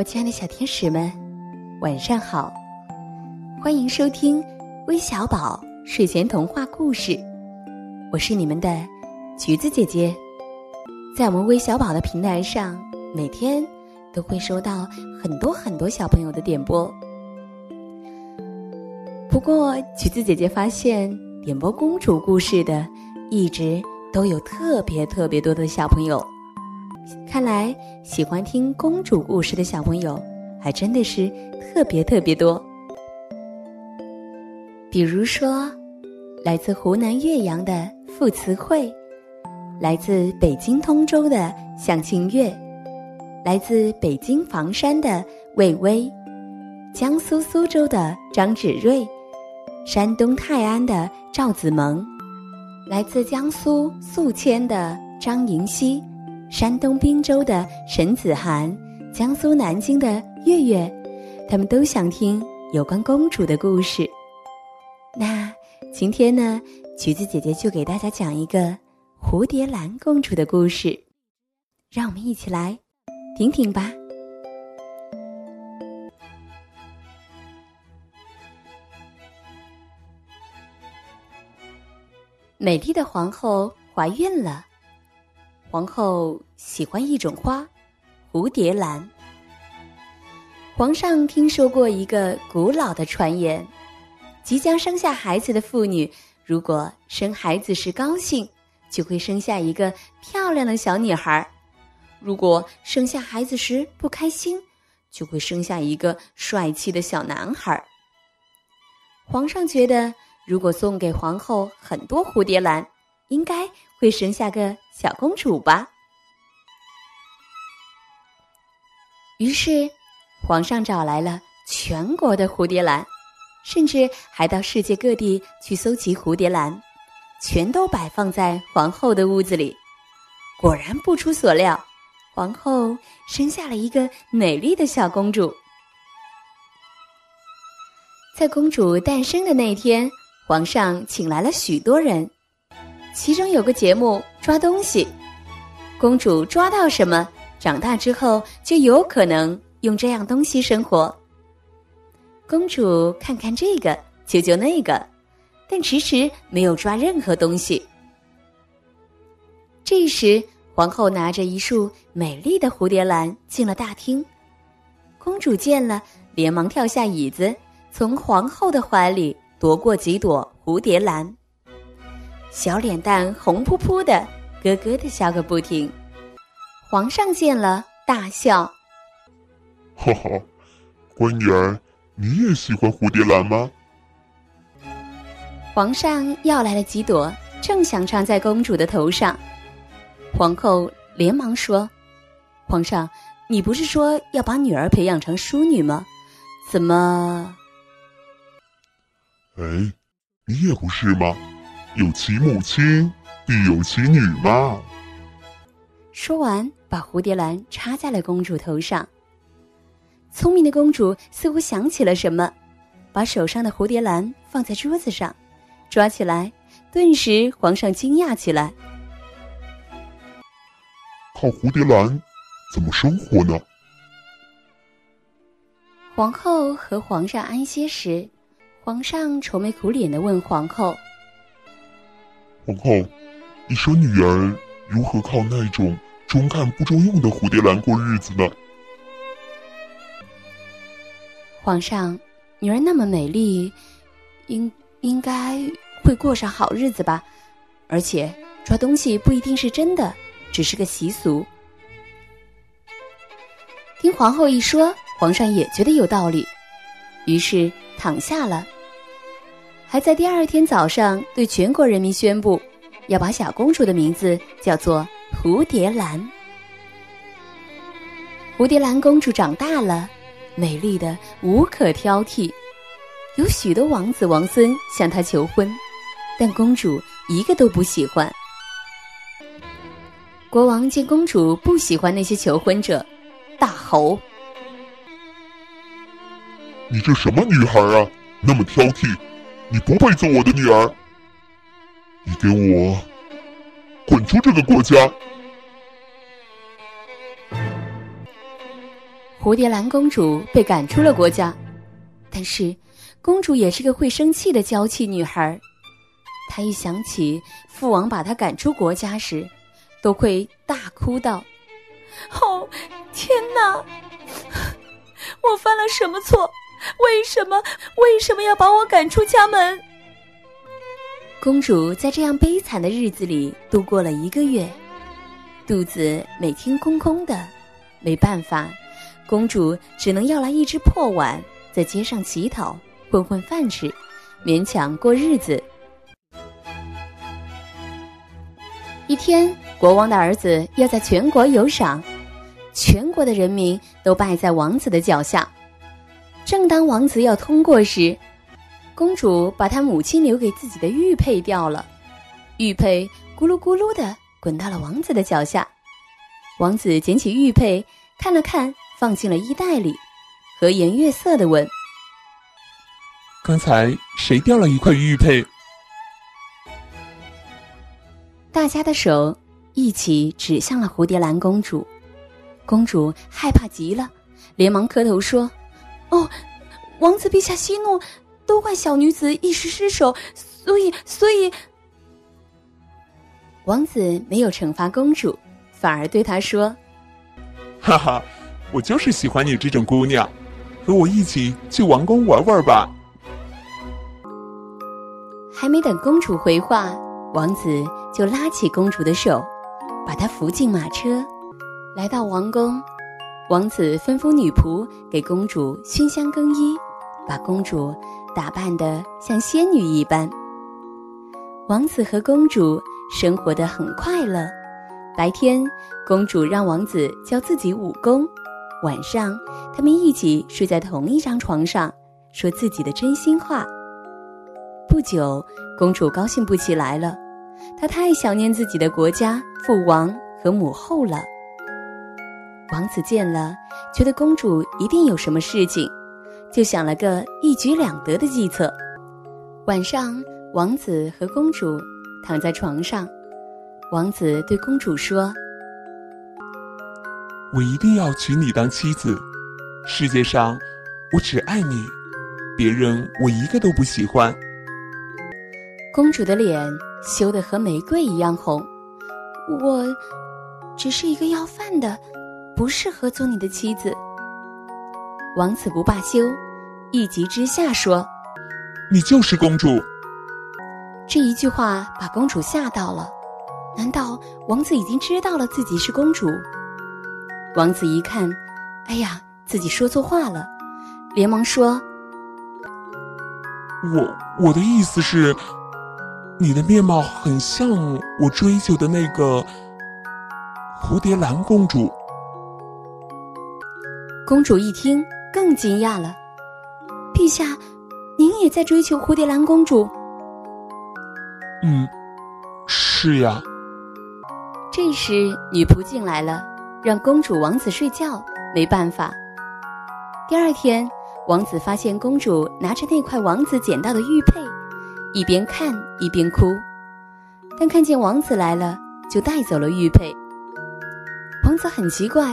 我亲爱的小天使们，晚上好！欢迎收听微小宝睡前童话故事，我是你们的橘子姐姐。在我们微小宝的平台上，每天都会收到很多很多小朋友的点播。不过，橘子姐姐发现点播公主故事的，一直都有特别特别多的小朋友。看来喜欢听公主故事的小朋友还真的是特别特别多。比如说，来自湖南岳阳的傅慈慧，来自北京通州的向清月，来自北京房山的魏巍，江苏苏州的张芷睿，山东泰安的赵子萌，来自江苏宿迁的张银熙。山东滨州的沈子涵，江苏南京的月月，他们都想听有关公主的故事。那今天呢，橘子姐姐就给大家讲一个蝴蝶兰公主的故事，让我们一起来听听吧。美丽的皇后怀孕了。皇后喜欢一种花，蝴蝶兰。皇上听说过一个古老的传言：即将生下孩子的妇女，如果生孩子时高兴，就会生下一个漂亮的小女孩；如果生下孩子时不开心，就会生下一个帅气的小男孩。皇上觉得，如果送给皇后很多蝴蝶兰，应该会生下个小公主吧。于是，皇上找来了全国的蝴蝶兰，甚至还到世界各地去搜集蝴蝶兰，全都摆放在皇后的屋子里。果然不出所料，皇后生下了一个美丽的小公主。在公主诞生的那天，皇上请来了许多人。其中有个节目抓东西，公主抓到什么，长大之后就有可能用这样东西生活。公主看看这个，揪揪那个，但迟迟没有抓任何东西。这时，皇后拿着一束美丽的蝴蝶兰进了大厅，公主见了，连忙跳下椅子，从皇后的怀里夺过几朵蝴蝶兰。小脸蛋红扑扑的，咯咯的笑个不停。皇上见了大笑：“哈哈，乖女儿，你也喜欢蝴蝶兰吗？”皇上要来了几朵，正想插在公主的头上。皇后连忙说：“皇上，你不是说要把女儿培养成淑女吗？怎么？”哎，你也不是吗？有其母亲，必有其女嘛。说完，把蝴蝶兰插在了公主头上。聪明的公主似乎想起了什么，把手上的蝴蝶兰放在桌子上，抓起来。顿时，皇上惊讶起来：“靠蝴蝶兰怎么生活呢？”皇后和皇上安歇时，皇上愁眉苦脸的问皇后。皇后，你说女儿如何靠那种中看不中用的蝴蝶兰过日子呢？皇上，女儿那么美丽，应应该会过上好日子吧？而且抓东西不一定是真的，只是个习俗。听皇后一说，皇上也觉得有道理，于是躺下了。还在第二天早上对全国人民宣布，要把小公主的名字叫做蝴蝶兰。蝴蝶兰公主长大了，美丽的无可挑剔，有许多王子王孙向她求婚，但公主一个都不喜欢。国王见公主不喜欢那些求婚者，大吼：“你这什么女孩啊，那么挑剔！”你不配做我的女儿！你给我滚出这个国家！蝴蝶兰公主被赶出了国家。但是，公主也是个会生气的娇气女孩。她一想起父王把她赶出国家时，都会大哭道：“哦，天哪！我犯了什么错？为什么？为什么要把我赶出家门？”公主在这样悲惨的日子里度过了一个月，肚子每天空空的，没办法，公主只能要来一只破碗。在街上乞讨混混饭吃，勉强过日子。一天，国王的儿子要在全国游赏，全国的人民都拜在王子的脚下。正当王子要通过时，公主把她母亲留给自己的玉佩掉了，玉佩咕噜咕噜的滚到了王子的脚下。王子捡起玉佩看了看，放进了衣袋里。和颜悦色的问：“刚才谁掉了一块玉佩？”大家的手一起指向了蝴蝶兰公主。公主害怕极了，连忙磕头说：“哦，王子陛下息怒，都怪小女子一时失手，所以，所以……”王子没有惩罚公主，反而对她说：“哈哈，我就是喜欢你这种姑娘。”和我一起去王宫玩玩吧。还没等公主回话，王子就拉起公主的手，把她扶进马车，来到王宫。王子吩咐女仆给公主熏香更衣，把公主打扮得像仙女一般。王子和公主生活的很快乐。白天，公主让王子教自己武功。晚上，他们一起睡在同一张床上，说自己的真心话。不久，公主高兴不起来了，她太想念自己的国家、父王和母后了。王子见了，觉得公主一定有什么事情，就想了个一举两得的计策。晚上，王子和公主躺在床上，王子对公主说。我一定要娶你当妻子，世界上我只爱你，别人我一个都不喜欢。公主的脸羞得和玫瑰一样红。我只是一个要饭的，不适合做你的妻子。王子不罢休，一急之下说：“你就是公主。”这一句话把公主吓到了。难道王子已经知道了自己是公主？王子一看，哎呀，自己说错话了，连忙说：“我我的意思是，你的面貌很像我追求的那个蝴蝶兰公主。”公主一听，更惊讶了：“陛下，您也在追求蝴蝶兰公主？”“嗯，是呀。”这时，女仆进来了。让公主、王子睡觉，没办法。第二天，王子发现公主拿着那块王子捡到的玉佩，一边看一边哭。但看见王子来了，就带走了玉佩。王子很奇怪，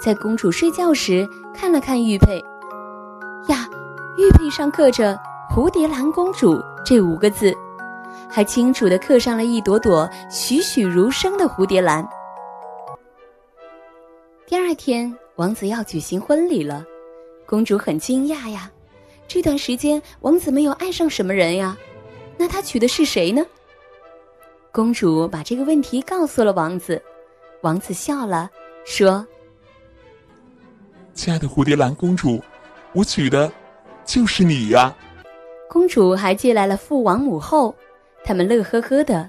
在公主睡觉时看了看玉佩，呀，玉佩上刻着“蝴蝶兰公主”这五个字，还清楚地刻上了一朵朵栩栩如生的蝴蝶兰。第二天，王子要举行婚礼了，公主很惊讶呀。这段时间，王子没有爱上什么人呀，那他娶的是谁呢？公主把这个问题告诉了王子，王子笑了，说：“亲爱的蝴蝶兰公主，我娶的，就是你呀。”公主还借来了父王母后，他们乐呵呵的。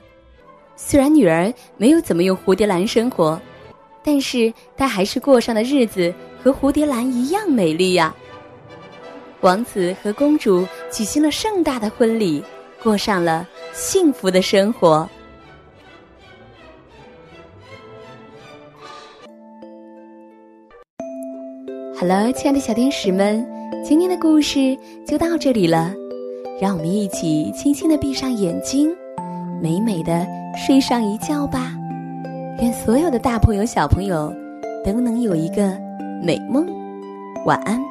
虽然女儿没有怎么用蝴蝶兰生活。但是她还是过上的日子和蝴蝶兰一样美丽呀。王子和公主举行了盛大的婚礼，过上了幸福的生活。好了，亲爱的小天使们，今天的故事就到这里了，让我们一起轻轻的闭上眼睛，美美的睡上一觉吧。愿所有的大朋友、小朋友都能有一个美梦。晚安。